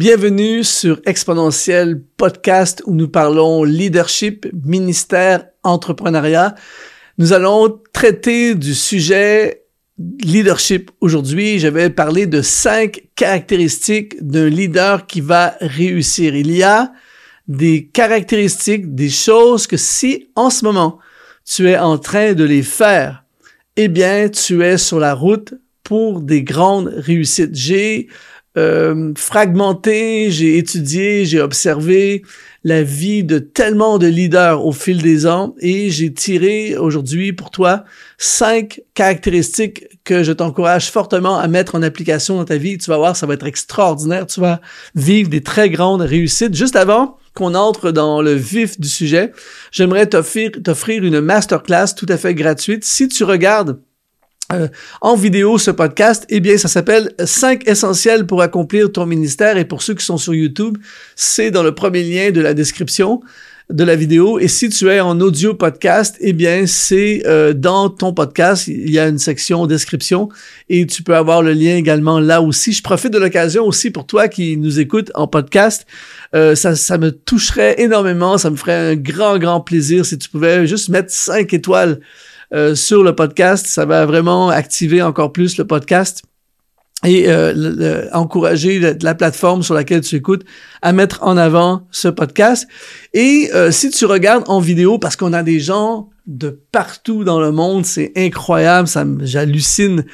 Bienvenue sur Exponentiel Podcast où nous parlons leadership, ministère, entrepreneuriat. Nous allons traiter du sujet leadership aujourd'hui. Je vais parler de cinq caractéristiques d'un leader qui va réussir. Il y a des caractéristiques, des choses que si en ce moment tu es en train de les faire, eh bien, tu es sur la route pour des grandes réussites. J'ai euh, fragmenté, j'ai étudié, j'ai observé la vie de tellement de leaders au fil des ans et j'ai tiré aujourd'hui pour toi cinq caractéristiques que je t'encourage fortement à mettre en application dans ta vie. Tu vas voir, ça va être extraordinaire. Tu vas vivre des très grandes réussites. Juste avant qu'on entre dans le vif du sujet, j'aimerais t'offrir, t'offrir une masterclass tout à fait gratuite. Si tu regardes euh, en vidéo ce podcast, eh bien, ça s'appelle 5 essentiels pour accomplir ton ministère. Et pour ceux qui sont sur YouTube, c'est dans le premier lien de la description de la vidéo. Et si tu es en audio podcast, eh bien, c'est euh, dans ton podcast. Il y a une section description et tu peux avoir le lien également là aussi. Je profite de l'occasion aussi pour toi qui nous écoute en podcast. Euh, ça, ça me toucherait énormément. Ça me ferait un grand, grand plaisir si tu pouvais juste mettre 5 étoiles euh, sur le podcast. Ça va vraiment activer encore plus le podcast et euh, encourager la, plateforme sur laquelle tu écoutes à mettre en avant ce podcast. Et euh, si tu regardes en vidéo, parce qu'on a des gens de partout dans le monde. C'est incroyable, ça j'hallucine.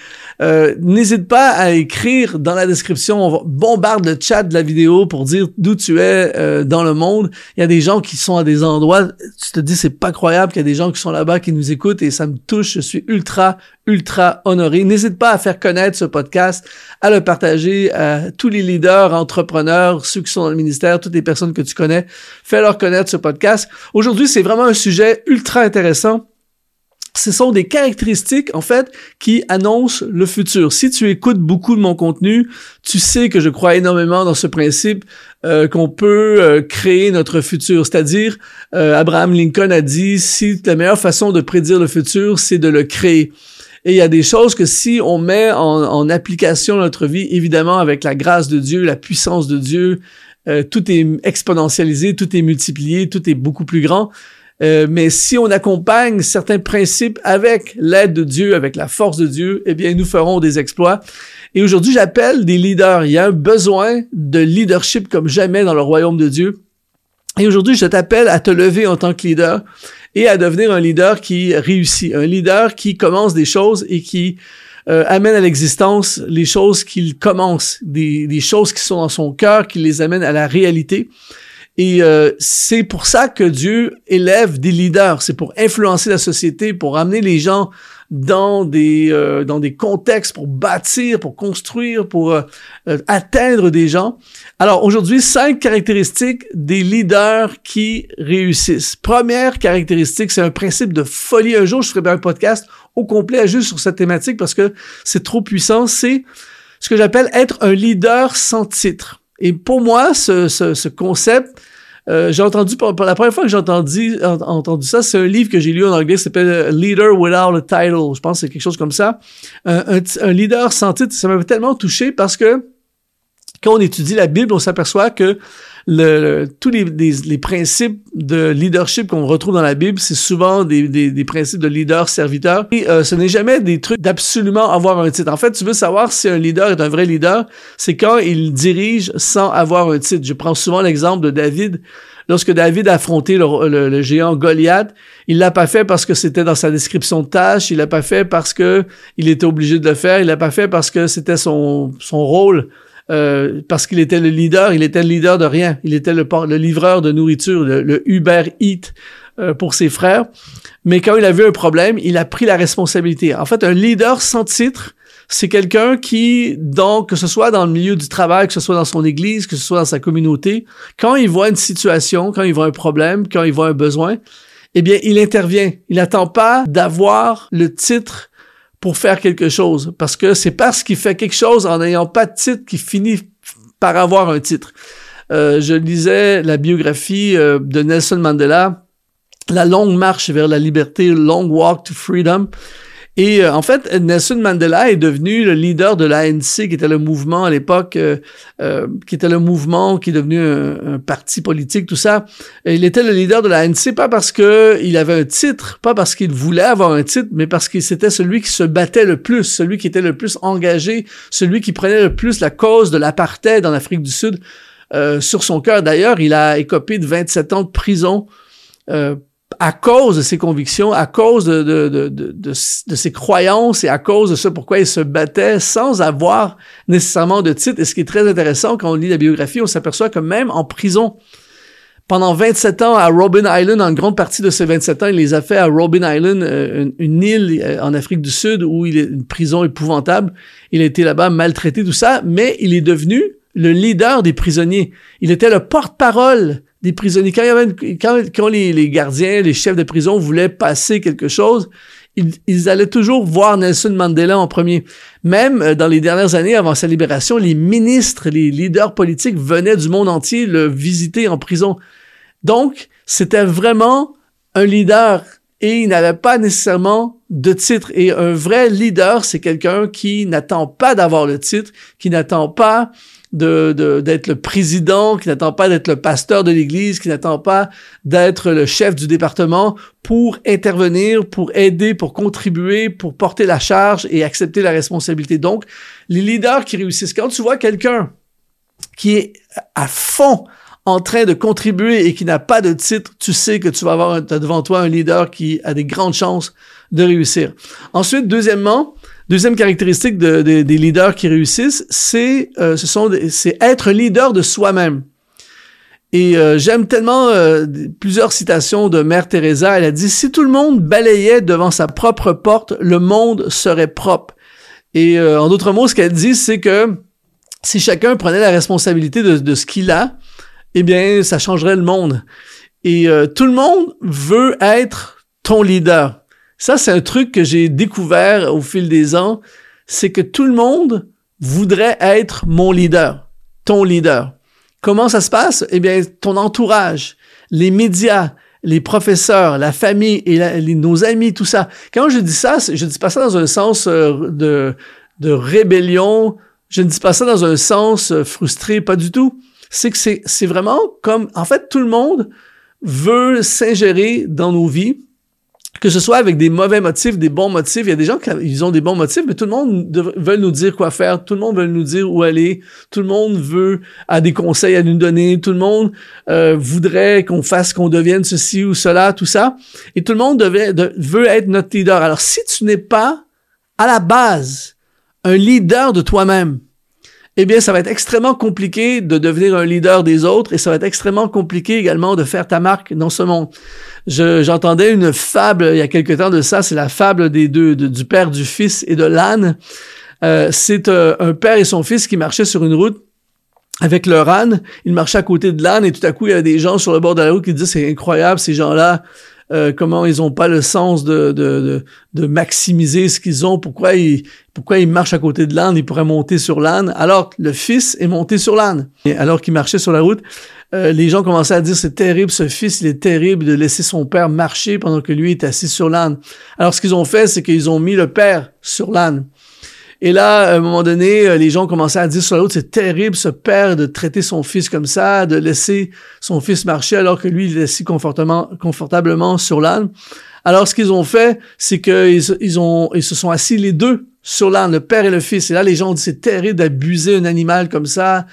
Euh, N'hésite pas à écrire dans la description, on bombarde le chat de la vidéo pour dire d'où tu es euh, dans le monde. Il y a des gens qui sont à des endroits, tu te dis c'est pas croyable qu'il y a des gens qui sont là-bas qui nous écoutent et ça me touche. Je suis ultra ultra honoré. N'hésite pas à faire connaître ce podcast, à le partager à tous les leaders, entrepreneurs, ceux qui sont dans le ministère, toutes les personnes que tu connais. Fais-leur connaître ce podcast. Aujourd'hui, c'est vraiment un sujet ultra intéressant ce sont des caractéristiques, en fait, qui annoncent le futur. Si tu écoutes beaucoup de mon contenu, tu sais que je crois énormément dans ce principe euh, qu'on peut euh, créer notre futur. C'est-à-dire, euh, Abraham Lincoln a dit, si la meilleure façon de prédire le futur, c'est de le créer. Et il y a des choses que si on met en, application dans notre vie, évidemment avec la grâce de Dieu, la puissance de Dieu, tout est exponentialisé, tout est multiplié, tout est beaucoup plus grand. Euh, mais si on accompagne certains principes avec l'aide de Dieu, avec la force de Dieu, eh bien, nous ferons des exploits. Et aujourd'hui, j'appelle des leaders. Il y a un besoin de leadership comme jamais dans le royaume de Dieu. Et aujourd'hui, je t'appelle à te lever en tant que leader et à devenir un leader qui réussit, un leader qui commence des choses et qui euh, amène à l'existence les choses qu'il commence, des, des, choses qui sont dans son cœur, qui les amène à la réalité. Et euh, c'est pour ça que Dieu élève des leaders. C'est pour influencer la société, pour amener les gens dans des euh, dans des contextes pour bâtir, pour construire, pour euh, euh, atteindre des gens. Alors aujourd'hui, cinq caractéristiques des leaders qui réussissent. Première caractéristique, c'est un principe de folie. Un jour, je ferai un podcast au complet juste sur cette thématique parce que c'est trop puissant. C'est ce que j'appelle être un leader sans titre. Et pour moi, ce, ce, ce concept, euh, j'ai entendu, pour, la première fois que j'ai entendu, entendu ça, c'est un livre que j'ai lu en anglais qui s'appelle Leader Without a Title. Je pense que c'est quelque chose comme ça. un, un, leader sans titre, ça m'avait tellement touché parce que quand on étudie la Bible, on s'aperçoit que le, tous les, les, principes de leadership qu'on retrouve dans la Bible, c'est souvent des, des, des, principes de leader-serviteur. Et euh, ce n'est jamais des trucs d'absolument avoir un titre. En fait, tu veux savoir si un leader est un vrai leader, c'est quand il dirige sans avoir un titre. Je prends souvent l'exemple de David. Lorsque David a affronté le, le, géant Goliath, il l'a pas fait parce que c'était dans sa description de tâche, il l'a pas fait parce que il était obligé de le faire, il l'a pas fait parce que c'était son, son rôle euh, parce qu'il était le leader, il était le leader de rien. Il était le, le livreur de nourriture, le, Uber Eat euh, pour ses frères. Mais quand il a vu un problème, il a pris la responsabilité. En fait, un leader sans titre, c'est quelqu'un qui, donc, que ce soit dans le milieu du travail, que ce soit dans son église, que ce soit dans sa communauté, quand il voit une situation, quand il voit un problème, quand il voit un besoin, eh bien, il intervient. Il n'attend pas d'avoir le titre pour faire quelque chose. Parce que c'est parce qu'il fait quelque chose en n'ayant pas de titre qu'il finit par avoir un titre. Euh, je lisais la biographie euh, de Nelson Mandela, La longue marche vers la liberté, Long Walk to Freedom. Et euh, en fait, Nelson Mandela est devenu le leader de l'ANC, qui était le mouvement à l'époque, euh, euh, qui était le mouvement qui est devenu un, parti politique, tout ça. Il était le leader de l'ANC pas parce que il avait un titre, pas parce qu'il voulait avoir un titre, mais parce qu'il c'était celui qui se battait le plus, celui qui était le plus engagé, celui qui prenait le plus la cause de l'apartheid en Afrique du Sud sur son cœur. D'ailleurs, il a écopé de 27 ans de prison à cause de ses convictions, à cause de, de, de, de, ses croyances et à cause de ce pourquoi il se battait sans avoir nécessairement de titre. Et ce qui est très intéressant quand on lit la biographie, on s'aperçoit que même en prison, pendant 27 ans à Robin Island, en grande partie de ces 27 ans, il les a fait à Robin Island, euh, une, île euh, en Afrique du Sud où il est une prison épouvantable. Il a été là-bas maltraité, tout ça, mais il est devenu le leader des prisonniers. Il était le porte-parole Quand, il quand, les, gardiens, les chefs de prison voulaient passer quelque chose, ils, allaient toujours voir Nelson Mandela en premier. Même euh, dans les dernières années avant sa libération, les ministres, les leaders politiques venaient du monde entier le visiter en prison. Donc, c'était vraiment un leader et il n'avait pas nécessairement de titre. Et un vrai leader, c'est quelqu'un qui n'attend pas d'avoir le titre, qui n'attend pas de, d'être le président, qui n'attend pas d'être le pasteur de l'Église, qui n'attend pas d'être le chef du département pour intervenir, pour aider, pour contribuer, pour porter la charge et accepter la responsabilité. Donc, les leaders qui réussissent, quand tu vois quelqu'un qui est à fond en train de contribuer et qui n'a pas de titre, tu sais que tu vas avoir devant toi un leader qui a des grandes chances de réussir. Ensuite, deuxièmement, Deuxième caractéristique de, des leaders qui réussissent, c'est euh, ce sont c'est être leader de soi-même. Et euh, j'aime tellement euh, plusieurs citations de Mère Teresa. Elle a dit si tout le monde balayait devant sa propre porte, le monde serait propre. Et en d'autres mots, ce qu'elle dit, c'est que si chacun prenait la responsabilité de, de ce qu'il a, eh bien, ça changerait le monde. Et tout le monde veut être ton leader. Ça, c'est un truc que j'ai découvert au fil des ans, c'est que tout le monde voudrait être mon leader, ton leader. Comment ça se passe? Eh bien, ton entourage, les médias, les professeurs, la famille et nos amis, tout ça. Quand je dis ça, je dis pas ça dans un sens euh, de, de rébellion, je ne dis pas ça dans un sens euh, frustré, pas du tout. C'est que c'est vraiment comme, en fait, tout le monde veut s'ingérer dans nos vies que ce soit avec des mauvais motifs, des bons motifs. Il y a des gens qui ont des bons motifs, mais tout le monde veut nous dire quoi faire. Tout le monde veut nous dire où aller. Tout le monde veut a des conseils à nous donner. Tout le monde euh, voudrait qu'on fasse, qu'on devienne ceci ou cela, tout ça. Et tout le monde veut être notre leader. Alors, si tu n'es pas à la base un leader de toi-même, eh bien, ça va être extrêmement compliqué de devenir un leader des autres et ça va être extrêmement compliqué également de faire ta marque dans ce monde. J'entendais une fable il y a quelque temps de ça, c'est la fable des deux, du père, du fils et de l'âne. Euh, c'est euh, un père et son fils qui marchaient sur une route avec leur âne. Ils marchaient à côté de l'âne et tout à coup, il y a des gens sur le bord de la route qui disent c'est incroyable, ces gens-là, euh, comment ils ont pas le sens de, de, de, maximiser ce qu'ils ont, pourquoi ils, pourquoi ils marchent à côté de l'âne, ils pourraient monter sur l'âne, alors le fils est monté sur l'âne. Alors qu'il marchait sur la route, euh, les gens commençaient à dire c'est terrible, ce fils, il est terrible de laisser son père marcher pendant que lui est assis sur l'âne. Alors ce qu'ils ont fait, c'est qu'ils ont mis le père sur l'âne. Et là, à un moment donné, euh, les gens commençaient à dire sur l'autre, c'est terrible ce père de traiter son fils comme ça, de laisser son fils marcher alors que lui, il est assis confortablement, sur l'âne. Alors, ce qu'ils ont fait, c'est qu'ils se sont assis les deux sur l'âne, le père et le fils. Et là, les gens ont dit, c'est terrible d'abuser un animal comme ça.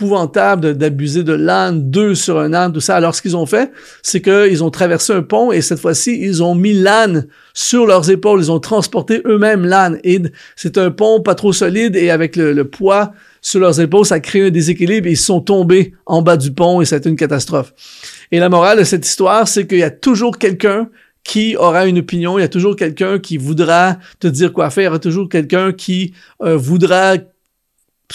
D'abuser de l'âne, deux sur un âne, tout ça. Alors, ce qu'ils ont fait, c'est qu'ils ont traversé un pont et cette fois-ci, ils ont mis l'âne sur leurs épaules. Ils ont transporté eux-mêmes l'âne. Et c'est un pont pas trop solide et avec le, poids sur leurs épaules, ça crée un déséquilibre ils sont tombés en bas du pont et c'est une catastrophe. Et la morale de cette histoire, c'est qu'il y a toujours quelqu'un qui aura une opinion, il y a toujours quelqu'un qui voudra te dire quoi faire, il y aura toujours quelqu'un qui euh, voudra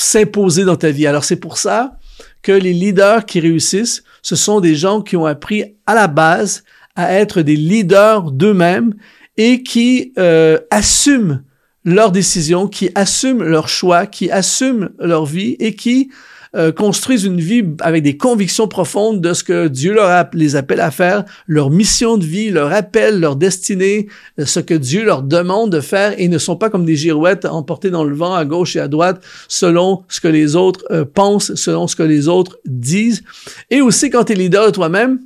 s'imposer dans ta vie. Alors c'est pour ça que les leaders qui réussissent, ce sont des gens qui ont appris à la base à être des leaders d'eux-mêmes et qui euh, assument leurs décisions, qui assument leurs choix, qui assument leur vie et qui euh, construisent une vie avec des convictions profondes de ce que Dieu leur les appelle à faire, leur mission de vie, leur appel, leur destinée, euh, ce que Dieu leur demande de faire et ne sont pas comme des girouettes emportées dans le vent à gauche et à droite selon ce que les autres euh, pensent, selon ce que les autres disent. Et aussi quand tu es leader de toi-même,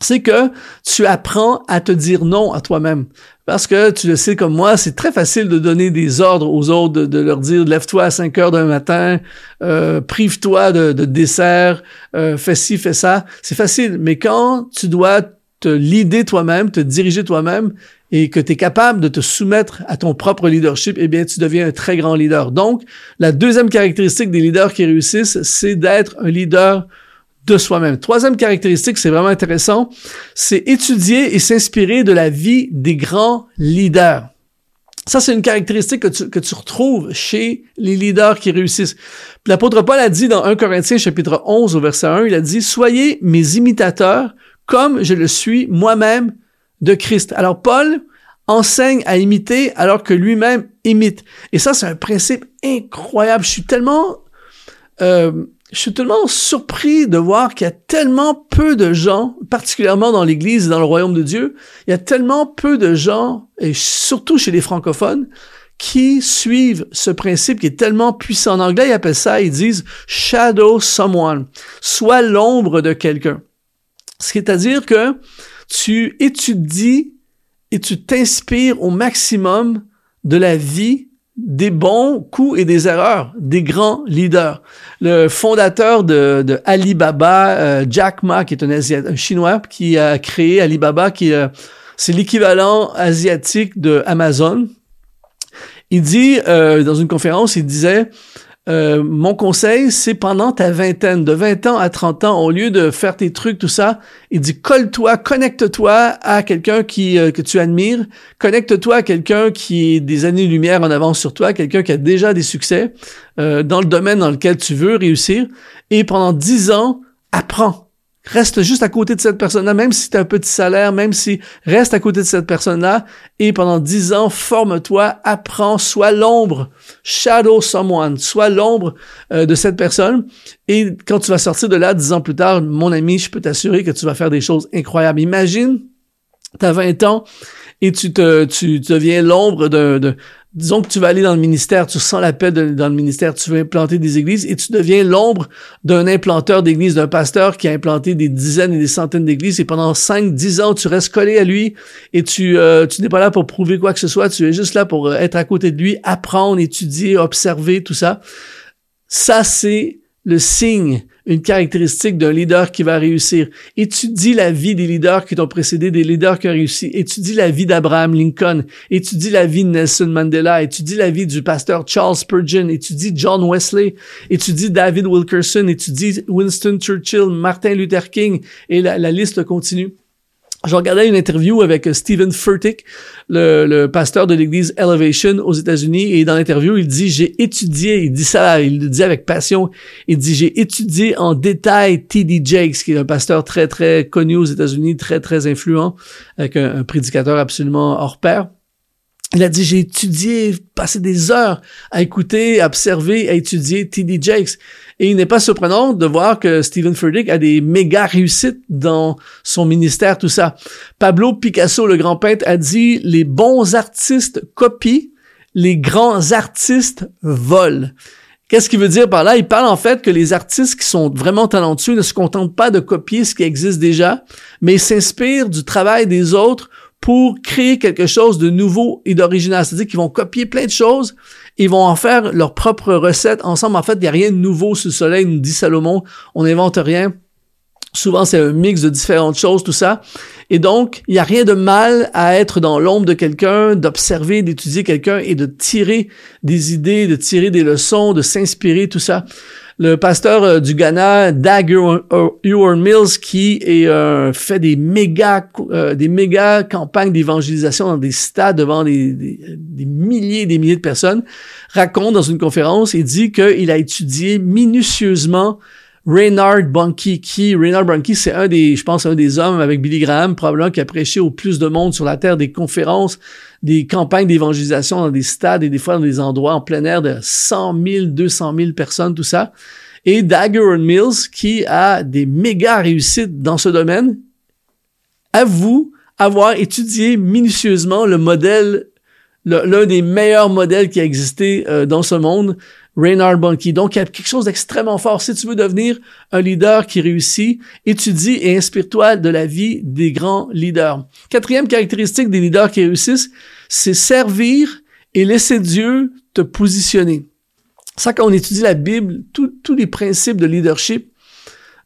c'est que tu apprends à te dire non à toi-même. Parce que tu le sais comme moi, c'est très facile de donner des ordres aux autres, de, leur dire lève-toi à 5 heures d'un matin, euh, prive-toi de, de, dessert, euh, fais ci, fais ça. C'est facile. Mais quand tu dois te leader toi-même, te diriger toi-même et que tu es capable de te soumettre à ton propre leadership, eh bien, tu deviens un très grand leader. Donc, la deuxième caractéristique des leaders qui réussissent, c'est d'être un leader de soi-même. Troisième caractéristique, c'est vraiment intéressant, c'est étudier et s'inspirer de la vie des grands leaders. Ça, c'est une caractéristique que tu, que tu retrouves chez les leaders qui réussissent. L'apôtre Paul a dit dans 1 Corinthiens chapitre 11 au verset 1, il a dit, Soyez mes imitateurs comme je le suis moi-même de Christ. Alors Paul enseigne à imiter alors que lui-même imite. Et ça, c'est un principe incroyable. Je suis tellement... Euh, je suis tellement surpris de voir qu'il y a tellement peu de gens, particulièrement dans l'Église et dans le royaume de Dieu, il y a tellement peu de gens, et surtout chez les francophones, qui suivent ce principe qui est tellement puissant. En anglais, ils appellent ça, ils disent shadow someone, soit l'ombre de quelqu'un. C'est-à-dire que tu étudies et tu t'inspires au maximum de la vie des bons coups et des erreurs des grands leaders. Le fondateur de, de Alibaba, euh, Jack Ma, qui est un, un, chinois qui a créé Alibaba, qui euh, c'est l'équivalent asiatique de Amazon. Il dit euh, dans une conférence, il disait euh, mon conseil, c'est pendant ta vingtaine, de 20 ans à 30 ans, au lieu de faire tes trucs, tout ça, il dit colle-toi, connecte-toi à quelqu'un qui euh, que tu admires, connecte-toi à quelqu'un qui est des années-lumière en avance sur toi, quelqu'un qui a déjà des succès euh, dans le domaine dans lequel tu veux réussir, et pendant 10 ans, apprends Reste juste à côté de cette personne-là, même si tu as un petit salaire, même si reste à côté de cette personne-là et pendant dix ans, forme-toi, apprends, sois l'ombre, shadow someone, sois l'ombre euh, de cette personne. Et quand tu vas sortir de là dix ans plus tard, mon ami, je peux t'assurer que tu vas faire des choses incroyables. Imagine, tu as 20 ans et tu te tu deviens l'ombre de, disons que tu vas aller dans le ministère, tu sens l'appel dans le ministère, tu veux implanter des églises et tu deviens l'ombre d'un implanteur d'église, d'un pasteur qui a implanté des dizaines et des centaines d'églises et pendant 5, 10 ans, tu restes collé à lui et tu, euh, tu n'es pas là pour prouver quoi que ce soit, tu es juste là pour euh, être à côté de lui, apprendre, étudier, observer, tout ça. Ça, c'est le signe une caractéristique d'un leader qui va réussir. Étudie la vie des leaders qui t'ont précédé, des leaders qui ont réussi. Étudie la vie d'Abraham Lincoln. Étudie la vie de Nelson Mandela. Étudie la vie du pasteur Charles Spurgeon. Étudie John Wesley. Étudie David Wilkerson. Étudie Winston Churchill, Martin Luther King. Et la, la liste continue. Je regardais une interview avec Stephen Furtick, le, le pasteur de l'église Elevation aux États-Unis, et dans l'interview, il dit j'ai étudié, il dit ça, il le dit avec passion, il dit j'ai étudié en détail T.D. Jakes, qui est un pasteur très très connu aux États-Unis, très très influent, avec un, un prédicateur absolument hors pair. Il a dit, j'ai étudié, passé des heures à écouter, à observer, à étudier T.D. Jakes. Et il n'est pas surprenant de voir que Stephen Furtick a des méga réussites dans son ministère, tout ça. Pablo Picasso, le grand peintre, a dit, les bons artistes copient, les grands artistes volent. Qu'est-ce qu'il veut dire par là? Il parle en fait que les artistes qui sont vraiment talentueux ne se contentent pas de copier ce qui existe déjà, mais s'inspirent du travail des autres pour créer quelque chose de nouveau et d'original. C'est-à-dire qu'ils vont copier plein de choses, ils vont en faire leur propre recette ensemble. En fait, il n'y a rien de nouveau sous le soleil, nous dit Salomon. On n'invente rien. Souvent, c'est un mix de différentes choses, tout ça. Et donc, il n'y a rien de mal à être dans l'ombre de quelqu'un, d'observer, d'étudier quelqu'un et de tirer des idées, de tirer des leçons, de s'inspirer, tout ça le pasteur euh, du Ghana, Dag Ewan Mills, qui euh, fait des méga, euh, campagnes d'évangélisation dans des stades devant des, des, milliers et des milliers de personnes, raconte dans une conférence et dit qu'il a étudié minutieusement Reynard Bunky, qui, Reynard Bunky, c'est un des, je pense, un des hommes avec Billy Graham, probablement qui a prêché au plus de monde sur la terre, des conférences, des campagnes d'évangélisation dans des stades et des fois dans des endroits en plein air de 100 000, 200 000 personnes, tout ça. et Dagger Mills qui a des méga réussites dans ce domaine, avoue avoir étudié minutieusement le modèle, l'un des meilleurs modèles qui a existé euh, dans ce monde, Reynard Bonnke. Donc, il y a quelque chose d'extrêmement fort. Si tu veux devenir un leader qui réussit, étudie et inspire-toi de la vie des grands leaders. Quatrième caractéristique des leaders qui réussissent, c'est servir et laisser Dieu te positionner. Ça, quand on étudie la Bible, tous les principes de leadership,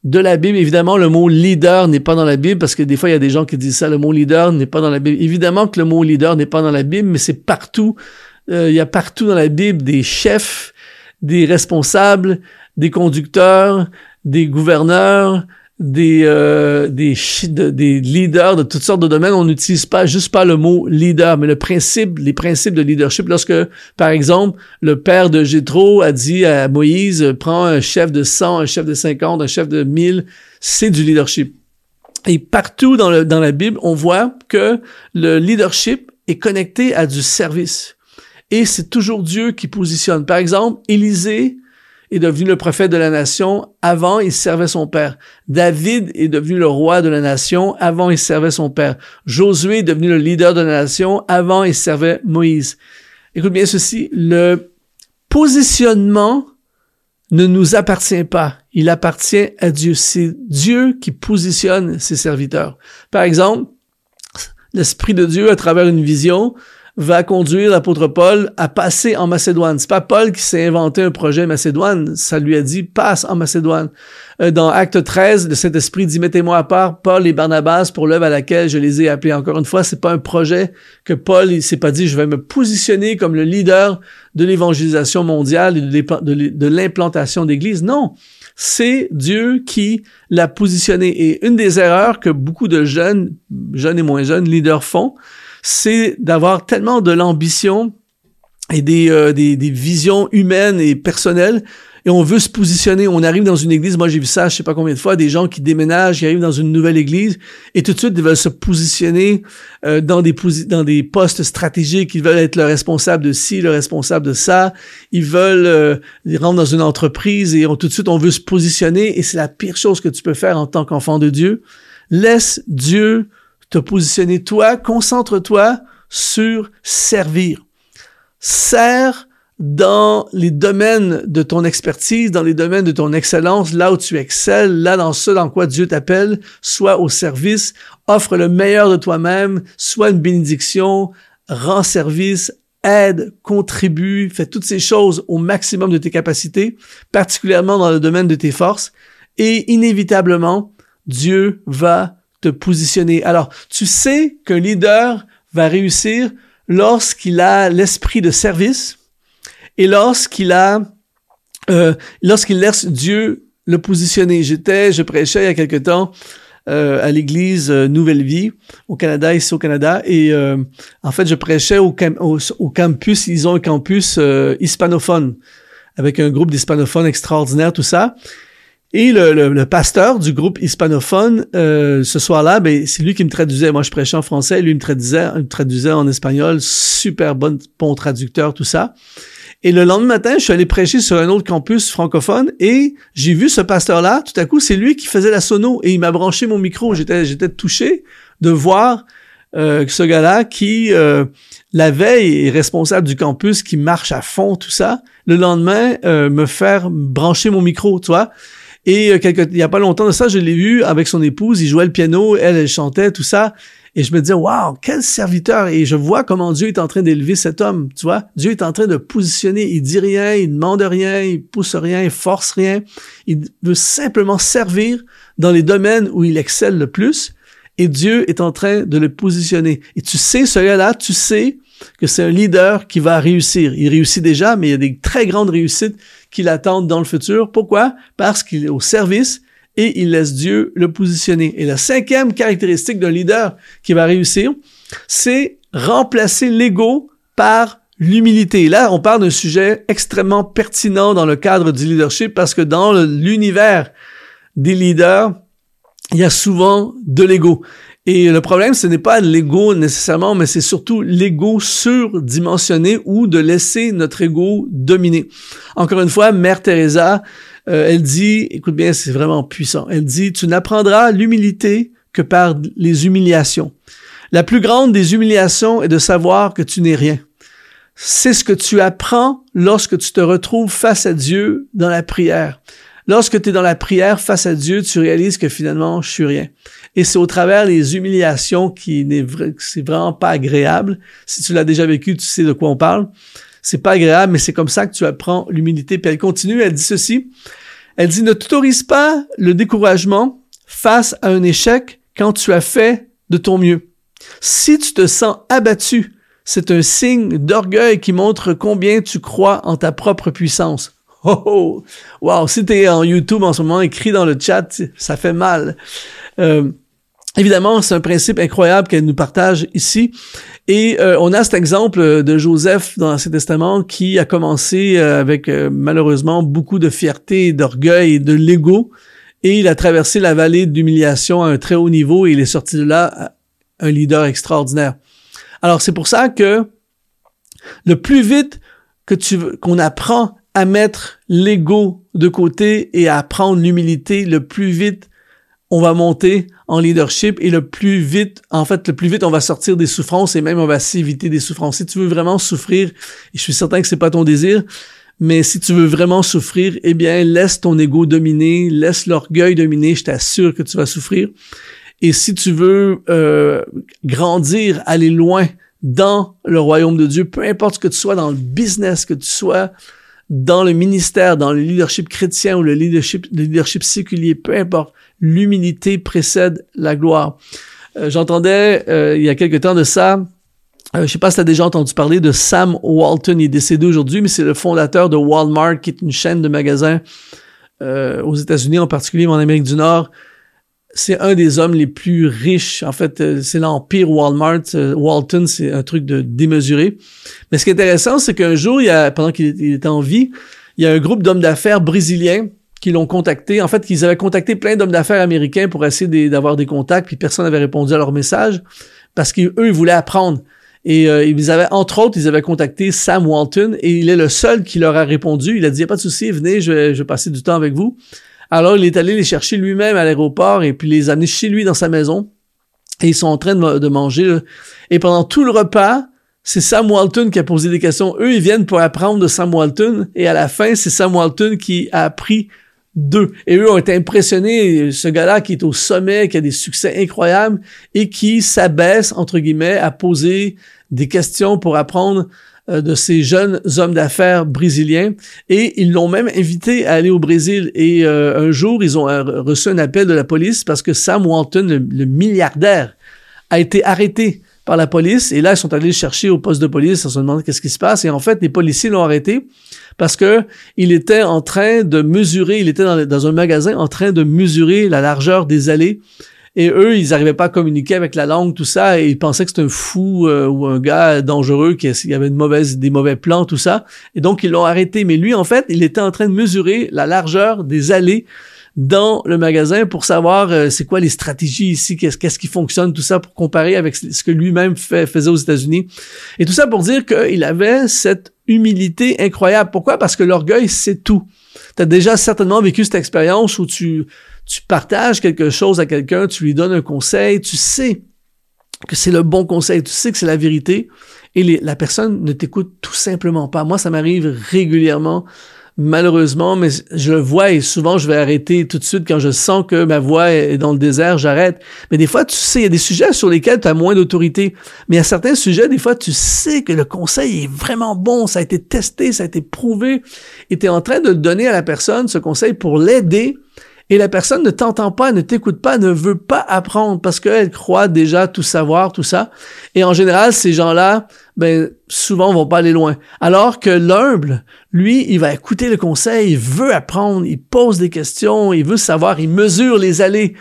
de la Bible. Évidemment, le mot leader n'est pas dans la Bible parce que des fois, il y a des gens qui disent ça, le mot leader n'est pas dans la Bible. Évidemment que le mot leader n'est pas dans la Bible, mais c'est partout. Euh, il y a partout dans la Bible des chefs, des responsables, des conducteurs, des gouverneurs, des, euh, des, leaders de toutes sortes de domaines. On n'utilise pas juste pas le mot leader, mais le principe, les principes de leadership. Lorsque, par exemple, le père de Jétro a dit à Moïse, prends un chef de 100, un chef de 50, un chef de 1000, c'est du leadership. Et partout dans, le, dans la Bible, on voit que le leadership est connecté à du service. Et c'est toujours Dieu qui positionne. Par exemple, Élisée est devenu le prophète de la nation. Avant, il servait son père. David est devenu le roi de la nation. Avant, il servait son père. Josué est devenu le leader de la nation. Avant, il servait Moïse. Écoute bien ceci. Le positionnement ne nous appartient pas. Il appartient à Dieu. C'est Dieu qui positionne ses serviteurs. Par exemple, l'Esprit de Dieu, à travers une vision, va conduire l'apôtre Paul à passer en Macédoine. C'est pas Paul qui s'est inventé un projet Macédoine, ça lui a dit passe en Macédoine. Euh, dans Acte 13, le Saint-Esprit dit mettez-moi à part Paul et Barnabas pour l'œuvre à laquelle je les ai appelés. Encore une fois, c'est pas un projet que Paul il s'est pas dit je vais me positionner comme le leader de l'évangélisation mondiale et de l'implantation d'église. Non, c'est Dieu qui l'a positionné. Et une des erreurs que beaucoup de jeunes, jeunes et moins jeunes, leaders font, c'est d'avoir tellement de l'ambition et des, euh, des, des, visions humaines et personnelles et on veut se positionner. On arrive dans une église, moi j'ai vu ça, je sais pas combien de fois, des gens qui déménagent, qui arrivent dans une nouvelle église et tout de suite ils veulent se positionner euh, dans des dans des postes stratégiques. Ils veulent être le responsable de ci, le responsable de ça. Ils veulent euh, dans une entreprise et on, tout de suite on veut se positionner et c'est la pire chose que tu peux faire en tant qu'enfant de Dieu. Laisse Dieu te positionner. Toi, concentre-toi sur servir. Sers dans les domaines de ton expertise, dans les domaines de ton excellence, là où tu excelles, là dans ce dans quoi Dieu t'appelle, sois au service, offre le meilleur de toi-même, sois une bénédiction, rends service, aide, contribue, fais toutes ces choses au maximum de tes capacités, particulièrement dans le domaine de tes forces, et inévitablement, Dieu va te positionner. Alors, tu sais qu'un leader va réussir lorsqu'il a l'esprit de service et lorsqu'il a, euh, lorsqu'il laisse Dieu le positionner. J'étais, je prêchais il y a quelque temps euh, à l'église euh, Nouvelle Vie au Canada, ici au Canada, et euh, en fait, je prêchais au, campus. Ils ont un campus euh, hispanophone avec un groupe d'hispanophones extraordinaire, tout ça. Et le, pasteur du groupe hispanophone, euh, ce soir-là, ben, c'est lui qui me traduisait. Moi, je prêchais en français, lui me traduisait, me traduisait en espagnol. Super bon, bon traducteur, tout ça. Et le lendemain matin, je suis allé prêcher sur un autre campus francophone et j'ai vu ce pasteur-là. Tout à coup, c'est lui qui faisait la sono et il m'a branché mon micro. J'étais, j'étais touché de voir euh, ce gars-là qui, euh, la veille, est responsable du campus, qui marche à fond, tout ça. Le lendemain, euh, me faire brancher mon micro, tu vois. Et euh, il y a pas longtemps de ça, je l'ai vu avec son épouse, il jouait le piano, elle, elle chantait, tout ça. Et je me disais, waouh, quel serviteur! Et je vois comment Dieu est en train d'élever cet homme, tu vois. Dieu est en train de positionner. Il dit rien, il demande rien, il pousse rien, il force rien. Il veut simplement servir dans les domaines où il excelle le plus. Et Dieu est en train de le positionner. Et tu sais, ce gars-là, tu sais que c'est un leader qui va réussir. Il réussit déjà, mais il y a des très grandes réussites qui l'attendent dans le futur. Pourquoi? Parce qu'il est au service et il laisse Dieu le positionner. Et la cinquième caractéristique d'un leader qui va réussir, c'est remplacer l'ego par l'humilité. Là, on parle d'un sujet extrêmement pertinent dans le cadre du leadership parce que dans l'univers des leaders, il y a souvent de l'ego. Et le problème, ce n'est pas l'ego nécessairement, mais c'est surtout l'ego surdimensionné ou de laisser notre ego dominer. Encore une fois, Mère Teresa Euh, elle dit, écoute bien, c'est vraiment puissant. Elle dit, tu n'apprendras l'humilité que par les humiliations. La plus grande des humiliations est de savoir que tu n'es rien. C'est ce que tu apprends lorsque tu te retrouves face à Dieu dans la prière. Lorsque tu es dans la prière face à Dieu, tu réalises que finalement, je suis rien. Et c'est au travers des humiliations qui n'est c'est vraiment pas agréable. Si tu l'as déjà vécu, tu sais de quoi on parle. C'est pas agréable, mais c'est comme ça que tu apprends l'humilité. Puis elle continue, elle dit ceci. Elle dit, ne t'autorise pas le découragement face à un échec quand tu as fait de ton mieux. Si tu te sens abattu, c'est un signe d'orgueil qui montre combien tu crois en ta propre puissance. Oh, wow, si tu es en YouTube en ce moment, écris dans le chat, ça fait mal. Euh, Évidemment, c'est un principe incroyable qu'elle nous partage ici. Et euh, on a cet exemple de Joseph dans l'Ancien Testament qui a commencé euh, avec malheureusement beaucoup de fierté, d'orgueil et de l'ego. Et il a traversé la vallée d'humiliation à un très haut niveau et il est sorti de là un leader extraordinaire. Alors c'est pour ça que le plus vite que tu qu'on apprend à mettre l'ego de côté et à apprendre l'humilité, le plus vite on va monter en leadership et le plus vite, en fait, le plus vite on va sortir des souffrances et même on va s'éviter des souffrances. Si tu veux vraiment souffrir, et je suis certain que c'est pas ton désir, mais si tu veux vraiment souffrir, eh bien, laisse ton ego dominer, laisse l'orgueil dominer, je t'assure que tu vas souffrir. Et si tu veux euh, grandir, aller loin dans le royaume de Dieu, peu importe que tu sois dans le business, que tu sois dans le ministère, dans le leadership chrétien ou le leadership, le leadership séculier, peu importe, l'humilité précède la gloire. Euh, j'entendais euh, il y a quelque temps de ça, euh, je sais pas si tu as déjà entendu parler de Sam Walton, il est décédé aujourd'hui, mais c'est le fondateur de Walmart, qui est une chaîne de magasins aux États-Unis, en particulier en Amérique du Nord c'est un des hommes les plus riches. En fait, euh, c'est l'empire Walmart. Euh, Walton, c'est un truc de démesuré. Mais ce qui est intéressant, c'est qu'un jour, il y a, pendant qu'il était en vie, il y a un groupe d'hommes d'affaires brésiliens qui l'ont contacté. En fait, ils avaient contacté plein d'hommes d'affaires américains pour essayer d'avoir des contacts, puis personne n'avait répondu à leur message parce qu'eux, ils voulaient apprendre. Et euh, ils avaient, entre autres, ils avaient contacté Sam Walton et il est le seul qui leur a répondu. Il a dit, a pas de souci, venez, je je vais passer du temps avec vous. Alors, il est allé les chercher lui-même à l'aéroport et puis les amener chez lui dans sa maison. Et ils sont en train de, manger. Et pendant tout le repas, c'est Sam Walton qui a posé des questions. Eux, ils viennent pour apprendre de Sam Walton. Et à la fin, c'est Sam Walton qui a appris d'eux. Et eux ont été impressionnés. Ce gars-là qui est au sommet, qui a des succès incroyables et qui s'abaisse, entre guillemets, à poser des questions pour apprendre de ces jeunes hommes d'affaires brésiliens et ils l'ont même invité à aller au Brésil. Et euh, un jour, ils ont euh, reçu un appel de la police parce que Sam Walton, le, milliardaire, a été arrêté par la police. Et là, ils sont allés le chercher au poste de police. Ils se demandé qu'est-ce qui se passe. Et en fait, les policiers l'ont arrêté parce que il était en train de mesurer, il était dans un magasin en train de mesurer la largeur des allées et eux, ils n'arrivaient pas à communiquer avec la langue, tout ça, et ils pensaient que c'était un fou euh, ou un gars dangereux, qui avait une mauvaise, des mauvais plans, tout ça. Et donc, ils l'ont arrêté. Mais lui, en fait, il était en train de mesurer la largeur des allées dans le magasin pour savoir euh, c'est quoi les stratégies ici, qu'est-ce, qui fonctionne, tout ça pour comparer avec ce que lui-même faisait aux États-Unis. Et tout ça pour dire qu'il avait cette humilité incroyable. Pourquoi? Parce que l'orgueil, c'est tout. Tu as déjà certainement vécu cette expérience où tu tu partages quelque chose à quelqu'un, tu lui donnes un conseil, tu sais que c'est le bon conseil, tu sais que c'est la vérité, et la personne ne t'écoute tout simplement pas. Moi, ça m'arrive régulièrement, malheureusement, mais je le vois et souvent je vais arrêter tout de suite quand je sens que ma voix est dans le désert, j'arrête. Mais des fois, tu sais, il y a des sujets sur lesquels tu as moins d'autorité, mais a certains sujets, des fois, tu sais que le conseil est vraiment bon, ça a été testé, ça a été prouvé, et tu es en train de donner à la personne ce conseil pour l'aider et la personne ne t'entend pas, ne t'écoute pas, ne veut pas apprendre parce qu'elle croit déjà tout savoir, tout ça. Et en général, ces gens-là, ben, souvent vont pas aller loin. Alors que l'humble, lui, il va écouter le conseil, il veut apprendre, il pose des questions, il veut savoir, il mesure les allées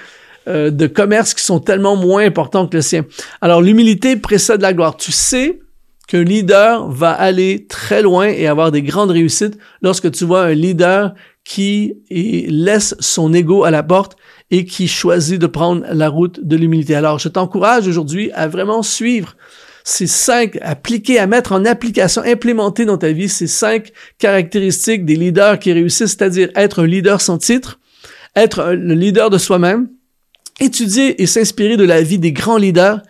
euh, de commerce qui sont tellement moins importants que le sien. Alors l'humilité précède la gloire. Tu sais qu'un leader va aller très loin et avoir des grandes réussites lorsque tu vois un leader qui laisse son ego à la porte et qui choisit de prendre la route de l'humilité. Alors, je t'encourage aujourd'hui à vraiment suivre ces cinq, appliquer, à mettre en application, implémenter dans ta vie ces cinq caractéristiques des leaders qui réussissent, c'est-à-dire être un leader sans titre, être le leader de soi-même, étudier et s'inspirer de la vie des grands leaders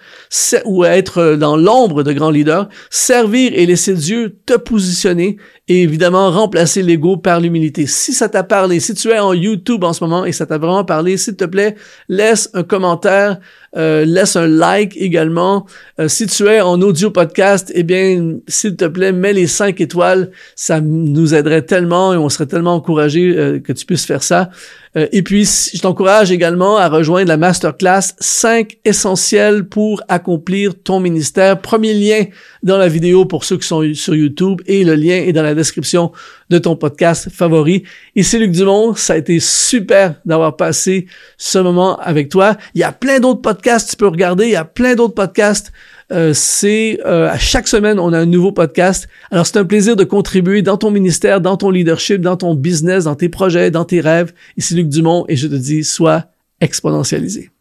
ou être dans l'ombre de grands leaders, servir et laisser Dieu te positionner et évidemment remplacer l'ego par l'humilité. Si ça t'a parlé, si tu es en YouTube en ce moment et ça t'a vraiment parlé, s'il te plaît, laisse un commentaire, euh, laisse un like également. Euh, si tu es en audio podcast, eh bien, s'il te plaît, mets les cinq étoiles. Ça nous aiderait tellement et on serait tellement encouragé euh, que tu puisses faire ça. et puis, je t'encourage également à rejoindre la masterclass 5 essentiels pour accomplir ton ministère. Premier lien dans la vidéo pour ceux qui sont sur YouTube et le lien est dans la description de ton podcast favori. Ici Luc Dumont, ça a été super d'avoir passé ce moment avec toi. Il y a plein d'autres podcasts, tu peux regarder, il y a plein d'autres podcasts. Euh, c'est euh, à chaque semaine on a un nouveau podcast. Alors c'est un plaisir de contribuer dans ton ministère, dans ton leadership, dans ton business, dans tes projets, dans tes rêves. Ici Luc Dumont et je te dis sois exponentialisé.